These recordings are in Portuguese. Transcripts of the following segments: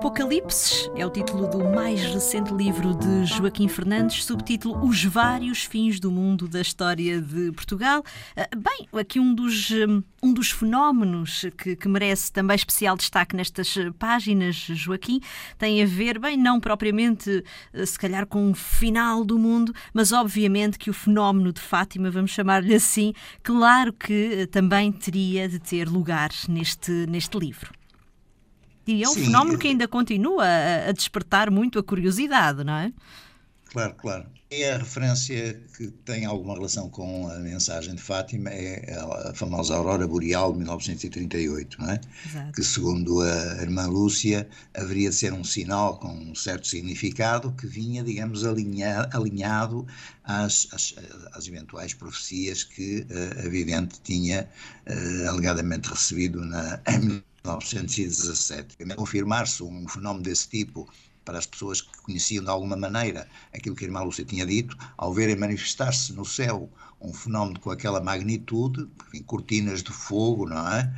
Apocalipse é o título do mais recente livro de Joaquim Fernandes, subtítulo Os Vários Fins do Mundo da História de Portugal. Ah, bem, aqui um dos, hum, um dos fenómenos que, que merece também especial destaque nestas páginas, Joaquim, tem a ver, bem, não propriamente ah, se calhar com o final do mundo, mas obviamente que o fenómeno de Fátima, vamos chamar-lhe assim, claro que ah, também teria de ter lugar neste, neste livro. E é um Sim, fenómeno que ainda continua a, despertar muito a curiosidade, não é? Claro, claro. E a referência que tem alguma relação com a mensagem de Fátima é a famosa Aurora Boreal de 1938, não é? Exato. Que, segundo a irmã Lúcia, haveria de ser um sinal com um certo significado que vinha, digamos, alinha, alinhado às, às, às, eventuais profecias que uh, a vidente tinha uh, alegadamente recebido na, 1917. Confirmar-se um fenómeno desse tipo para as pessoas que conheciam de alguma maneira aquilo que a irmã Lúcia tinha dito, ao verem manifestar-se no céu um fenómeno com aquela magnitude, enfim, cortinas de fogo, não é?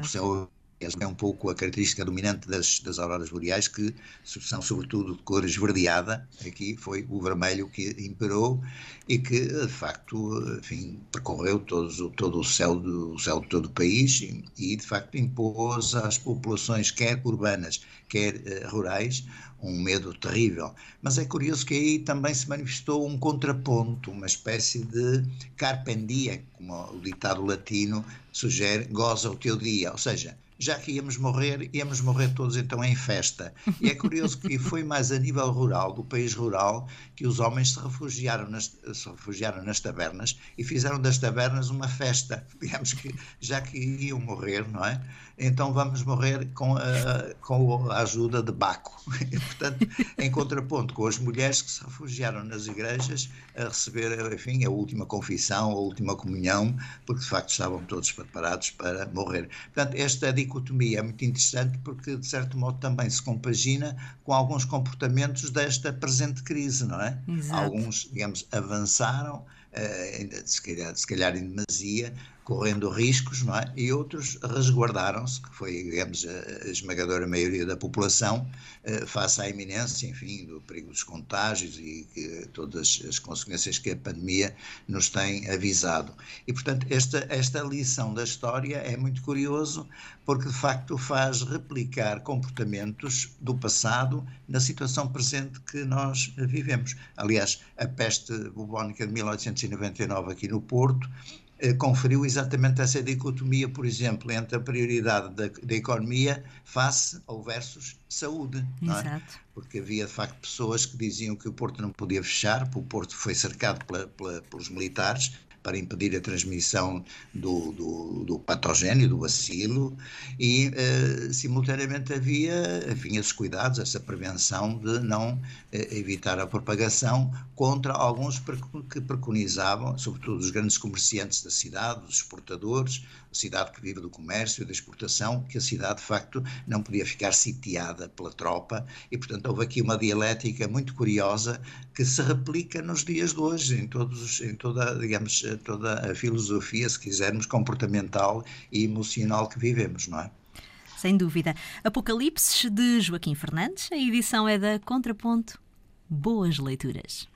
O céu é um pouco a característica dominante das, das auroras boreais, que são sobretudo de cor esverdeada. Aqui foi o vermelho que imperou e que, de facto, enfim, percorreu todos, todo o céu, do, o céu de todo o país e, e, de facto, impôs às populações, quer urbanas, quer uh, rurais, um medo terrível. Mas é curioso que aí também se manifestou um contraponto, uma espécie de carpendia, como o ditado latino sugere, goza o teu dia, ou seja, já que íamos morrer, íamos morrer todos então em festa. E é curioso que foi mais a nível rural, do país rural, que os homens se refugiaram nas, se refugiaram nas tabernas e fizeram das tabernas uma festa. Digamos que já que iam morrer, não é? Então vamos morrer com a, com a ajuda de Baco. Portanto, em contraponto com as mulheres que se refugiaram nas igrejas a receber, enfim, a última confissão, a última comunhão, porque de facto estavam todos preparados para morrer. Portanto, esta dicotomia é muito interessante porque, de certo modo, também se compagina com alguns comportamentos desta presente crise, não é? Exato. Alguns, digamos, avançaram, uh, se, calhar, se calhar em demasia, correndo riscos, não é? E outros resguardaram-se, que foi, digamos, a esmagadora maioria da população, eh, face à iminência, enfim, do perigo dos contágios e que, todas as consequências que a pandemia nos tem avisado. E, portanto, esta, esta lição da história é muito curioso, porque de facto faz replicar comportamentos do passado na situação presente que nós vivemos. Aliás, a peste bubónica de 1899 aqui no Porto eh, conferiu exatamente essa dicotomia, por exemplo, entre a prioridade da, da economia face ao versus saúde. É? Porque havia, de facto, pessoas que diziam que o Porto não podia fechar, porque o Porto foi cercado pela, pela, pelos militares, para impedir a transmissão do, do, do patogênio, do bacilo, e uh, simultaneamente havia, havia esses cuidados, essa prevenção de não uh, evitar a propagação contra alguns que preconizavam, sobretudo os grandes comerciantes da cidade, os exportadores, a cidade que vive do comércio e da exportação, que a cidade de facto não podia ficar sitiada pela tropa e, portanto, houve aqui uma dialética muito curiosa que se replica nos dias de hoje, em, todos, em toda, digamos, toda a filosofia, se quisermos, comportamental e emocional que vivemos, não é? Sem dúvida. Apocalipse de Joaquim Fernandes, a edição é da Contraponto. Boas leituras.